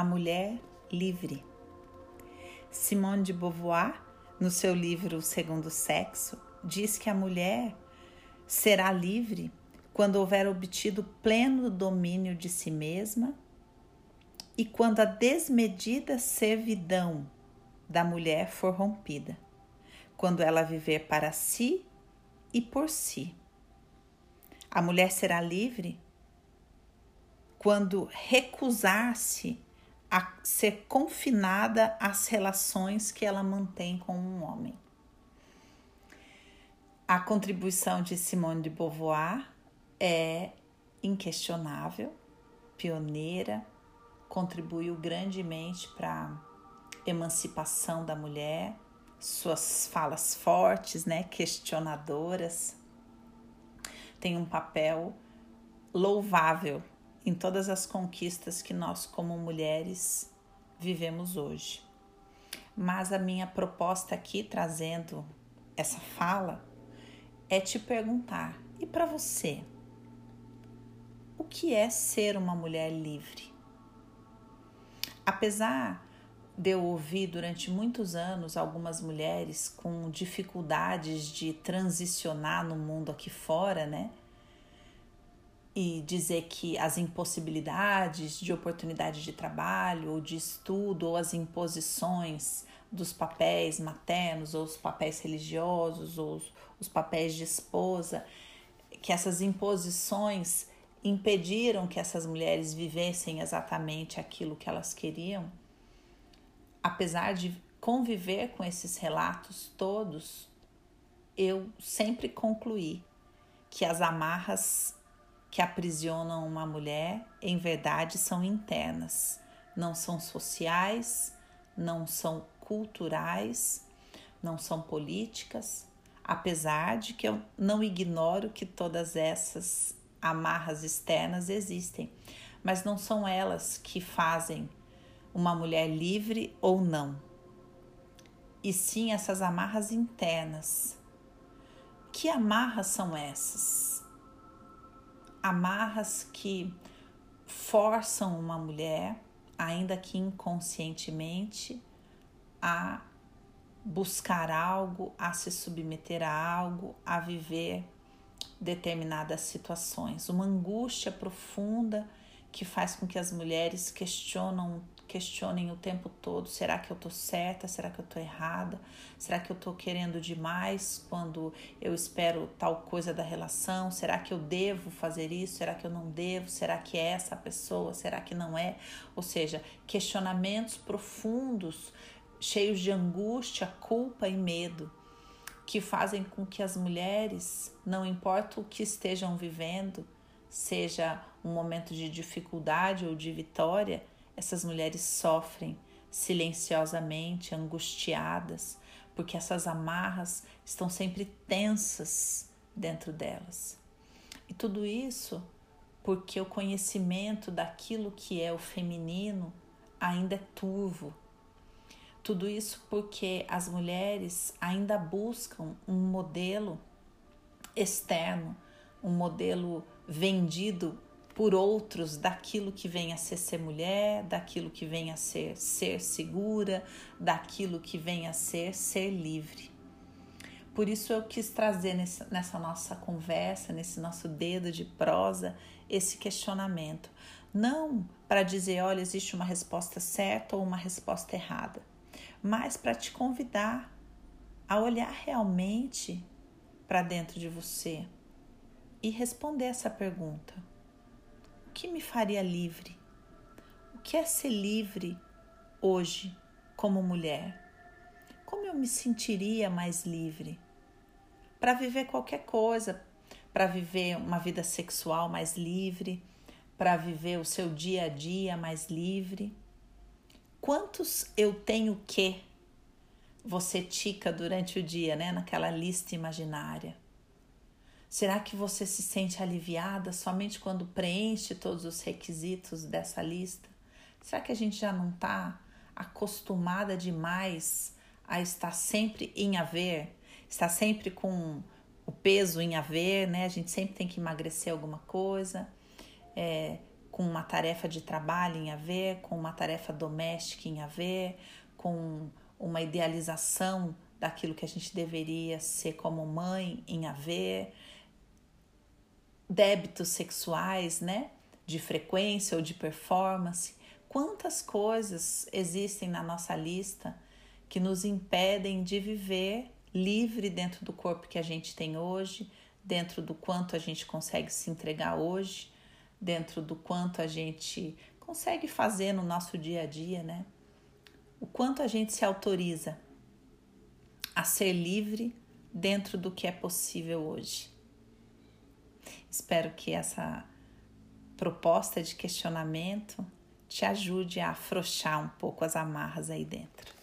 a mulher livre. Simone de Beauvoir, no seu livro O Segundo Sexo, diz que a mulher será livre quando houver obtido pleno domínio de si mesma e quando a desmedida servidão da mulher for rompida, quando ela viver para si e por si. A mulher será livre quando recusar-se a ser confinada às relações que ela mantém com um homem. A contribuição de Simone de Beauvoir é inquestionável, pioneira, contribuiu grandemente para a emancipação da mulher, suas falas fortes, né, questionadoras, tem um papel louvável em todas as conquistas que nós, como mulheres, vivemos hoje. Mas a minha proposta aqui, trazendo essa fala, é te perguntar: e para você? O que é ser uma mulher livre? Apesar de eu ouvir durante muitos anos algumas mulheres com dificuldades de transicionar no mundo aqui fora, né? E dizer que as impossibilidades de oportunidade de trabalho ou de estudo ou as imposições dos papéis maternos ou os papéis religiosos ou os, os papéis de esposa, que essas imposições impediram que essas mulheres vivessem exatamente aquilo que elas queriam, apesar de conviver com esses relatos todos, eu sempre concluí que as amarras que aprisionam uma mulher, em verdade, são internas, não são sociais, não são culturais, não são políticas, apesar de que eu não ignoro que todas essas amarras externas existem, mas não são elas que fazem uma mulher livre ou não, e sim essas amarras internas. Que amarras são essas? Amarras que forçam uma mulher, ainda que inconscientemente, a buscar algo, a se submeter a algo, a viver determinadas situações, uma angústia profunda que faz com que as mulheres questionam, questionem o tempo todo: será que eu tô certa? Será que eu tô errada? Será que eu tô querendo demais quando eu espero tal coisa da relação? Será que eu devo fazer isso? Será que eu não devo? Será que é essa pessoa? Será que não é? Ou seja, questionamentos profundos, cheios de angústia, culpa e medo que fazem com que as mulheres, não importa o que estejam vivendo, seja um momento de dificuldade ou de vitória, essas mulheres sofrem silenciosamente, angustiadas, porque essas amarras estão sempre tensas dentro delas. E tudo isso porque o conhecimento daquilo que é o feminino ainda é turvo, tudo isso porque as mulheres ainda buscam um modelo externo, um modelo vendido por outros daquilo que vem a ser ser mulher, daquilo que vem a ser ser segura, daquilo que vem a ser ser livre. Por isso eu quis trazer nessa, nossa conversa, nesse nosso dedo de prosa, esse questionamento. Não para dizer, olha, existe uma resposta certa ou uma resposta errada, mas para te convidar a olhar realmente para dentro de você e responder essa pergunta: O que me faria livre? O que é ser livre hoje como mulher? Como eu me sentiria mais livre? Para viver qualquer coisa, para viver uma vida sexual mais livre, para viver o seu dia a dia mais livre. Quantos eu tenho que você tica durante o dia, né, naquela lista imaginária? Será que você se sente aliviada somente quando preenche todos os requisitos dessa lista? Será que a gente já não está acostumada demais a estar sempre em haver, estar sempre com o peso em haver, né? A gente sempre tem que emagrecer alguma coisa, é, com uma tarefa de trabalho em a ver, com uma tarefa doméstica em a ver, com uma idealização daquilo que a gente deveria ser como mãe em a ver, débitos sexuais, né? De frequência ou de performance. Quantas coisas existem na nossa lista que nos impedem de viver livre dentro do corpo que a gente tem hoje, dentro do quanto a gente consegue se entregar hoje, dentro do quanto a gente consegue fazer no nosso dia a dia, né? O quanto a gente se autoriza a ser livre dentro do que é possível hoje. Espero que essa proposta de questionamento te ajude a afrouxar um pouco as amarras aí dentro.